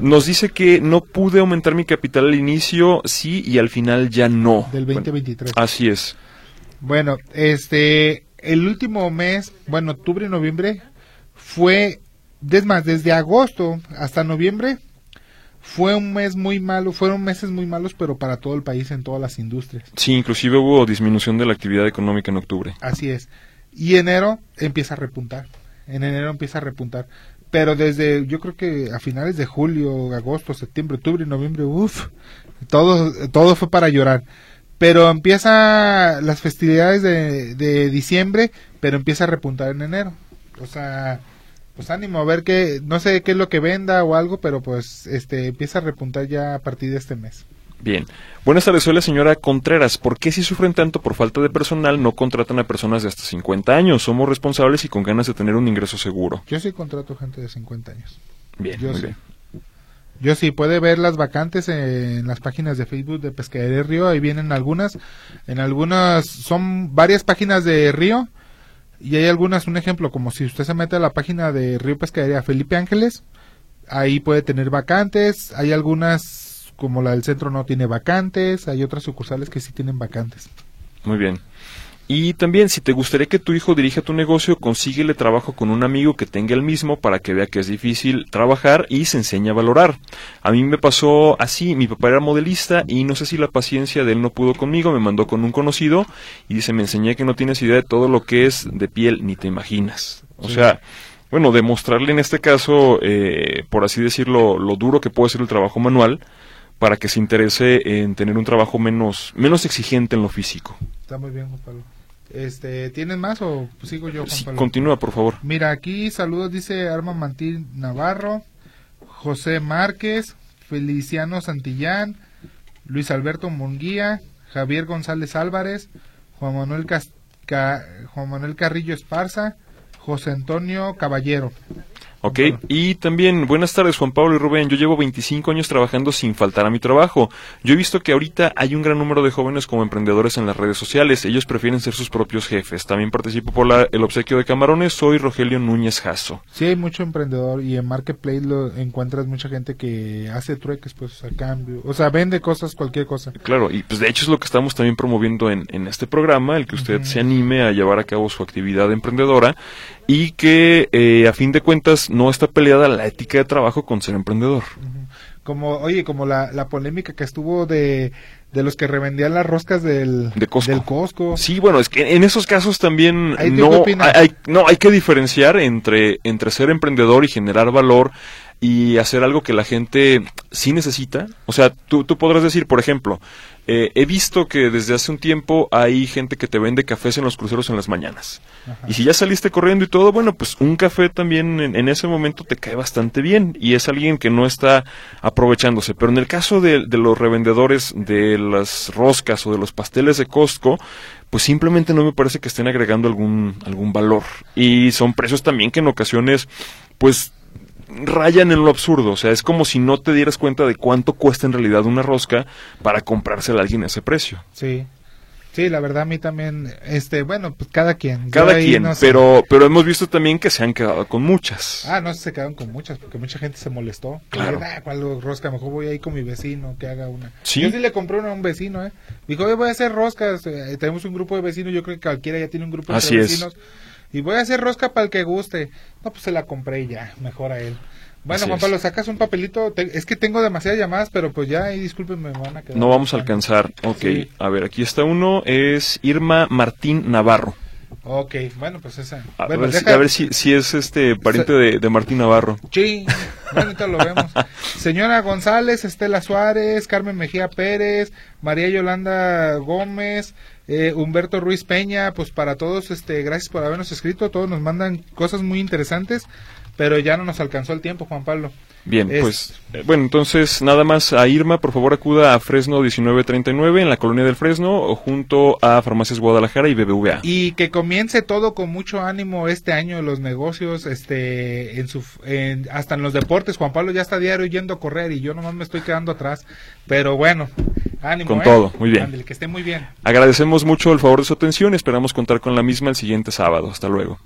Nos dice que no pude aumentar mi capital al inicio, sí, y al final ya no. Del Bueno, 2023. así es. Bueno, este, el último mes, bueno, octubre y noviembre, fue, es más, desde agosto hasta noviembre, fue un mes muy malo, fueron meses muy malos, pero para todo el país, en todas las industrias. Sí, inclusive hubo disminución de la actividad económica en octubre. Así es. Y enero empieza a repuntar. En enero empieza a repuntar. Pero desde, yo creo que a finales de julio, agosto, septiembre, octubre y noviembre, uff, todo, todo fue para llorar. Pero empieza las festividades de, de diciembre, pero empieza a repuntar en enero. O sea, pues ánimo a ver qué, no sé qué es lo que venda o algo, pero pues este empieza a repuntar ya a partir de este mes. Bien. Buenas tardes, soy la señora Contreras. ¿Por qué si sufren tanto por falta de personal no contratan a personas de hasta 50 años? Somos responsables y con ganas de tener un ingreso seguro. Yo sí contrato gente de 50 años. Bien, Yo muy sí. bien. Yo sí, puede ver las vacantes en las páginas de Facebook de Pescadería Río, ahí vienen algunas. En algunas son varias páginas de Río y hay algunas, un ejemplo, como si usted se mete a la página de Río Pescadería Felipe Ángeles, ahí puede tener vacantes. Hay algunas, como la del centro no tiene vacantes, hay otras sucursales que sí tienen vacantes. Muy bien. Y también, si te gustaría que tu hijo dirija tu negocio, consíguele trabajo con un amigo que tenga el mismo para que vea que es difícil trabajar y se enseñe a valorar. A mí me pasó así, mi papá era modelista y no sé si la paciencia de él no pudo conmigo, me mandó con un conocido y dice, me enseñé que no tienes idea de todo lo que es de piel, ni te imaginas. O Sí. sea, bueno, demostrarle en este caso, eh, por así decirlo, lo duro que puede ser el trabajo manual para que se interese en tener un trabajo menos, menos exigente en lo físico. Está muy bien, Juan Pablo. Este, ¿Tienes más o sigo yo, Sí, continúa, por favor. Mira, aquí saludos, dice Arma Mantil Navarro, José Márquez, Feliciano Santillán, Luis Alberto Munguía, Javier González Álvarez, Juan Manuel, Cas- Ca- Juan Manuel Carrillo Esparza, José Antonio Caballero. Ok, y también, buenas tardes Juan Pablo y Rubén, yo llevo 25 años trabajando sin faltar a mi trabajo. Yo he visto que ahorita hay un gran número de jóvenes como emprendedores en las redes sociales, ellos prefieren ser sus propios jefes. También participo por la- el obsequio de camarones, soy Rogelio Núñez Jasso. Sí, hay mucho emprendedor y en Marketplace lo encuentras mucha gente que hace trueques, pues a cambio, o sea, vende cosas, cualquier cosa. Claro, y pues de hecho es lo que estamos también promoviendo en, en este programa, el que usted se anime a llevar a cabo su actividad emprendedora y que eh, a fin de cuentas no está peleada la ética de trabajo con ser emprendedor. Como, oye, como la, la polémica que estuvo de, de los que revendían las roscas del, De Costco. del Costco. Sí, bueno, es que en esos casos también Ahí tú, ¿qué no hay, no hay que diferenciar entre entre ser emprendedor y generar valor y hacer algo que la gente sí necesita. O sea, tú, tú podrás decir, por ejemplo, eh, he visto que desde hace un tiempo hay gente que te vende cafés en los cruceros en las mañanas. Ajá. Y si ya saliste corriendo y todo, bueno, pues un café también en, en ese momento te cae bastante bien y es alguien que no está aprovechándose. Pero en el caso de, de los revendedores de las roscas o de los pasteles de Costco, pues simplemente no me parece que estén agregando algún, algún valor. Y son precios también que en ocasiones, pues rayan en lo absurdo, o sea, es como si no te dieras cuenta de cuánto cuesta en realidad una rosca para comprársela a alguien a ese precio. Sí. Sí, la verdad a mí también, este, bueno, pues cada quien. Cada quien, no sé. pero pero hemos visto también que se han quedado con muchas. Ah, no, se quedaron con muchas, porque mucha gente se molestó. Claro. "Ah, ¿cuál rosca? Mejor voy ahí con mi vecino que haga una. Sí. Yo sí le compré una a un vecino, ¿eh? Dijo, "Oye, voy a hacer roscas. eh, tenemos un grupo de vecinos, yo creo que cualquiera ya tiene un grupo Así de es. Y voy a hacer rosca para el que guste. No, pues se la compré y ya, mejor a él. Bueno, Así Juan. Pablo, sacas un papelito. Te- es que tengo demasiadas llamadas, pero pues ya, y discúlpenme, me van a quedar. No vamos a alcanzar. Ok, Sí. a ver, aquí está uno, es Irma Martín Navarro. Ok, bueno, pues esa. A, bueno, ver, si, deja- a ver si, si es este pariente de, de Martín Navarro. Sí, ahorita lo vemos. [laughs] Señora González, Estela Suárez, Carmen Mejía Pérez, María Yolanda Gómez, eh, Humberto Ruiz Peña, pues para todos, este, gracias por habernos escrito, todos nos mandan cosas muy interesantes, pero ya no nos alcanzó el tiempo, Juan Pablo. Bien, Es- pues eh, bueno, entonces nada más a Irma, por favor acuda a Fresno 1939 en la colonia del Fresno o junto a Farmacias Guadalajara y BBVA. Y que comience todo con mucho ánimo este año los negocios, este, en su, en- hasta en los deportes. Juan Pablo ya está diario yendo a correr y yo nomás me estoy quedando atrás. Pero bueno, ánimo. Con ¿eh? todo, muy bien. Ándale, que esté muy bien. Agradecemos mucho el favor de su atención y esperamos contar con la misma el siguiente sábado. Hasta luego.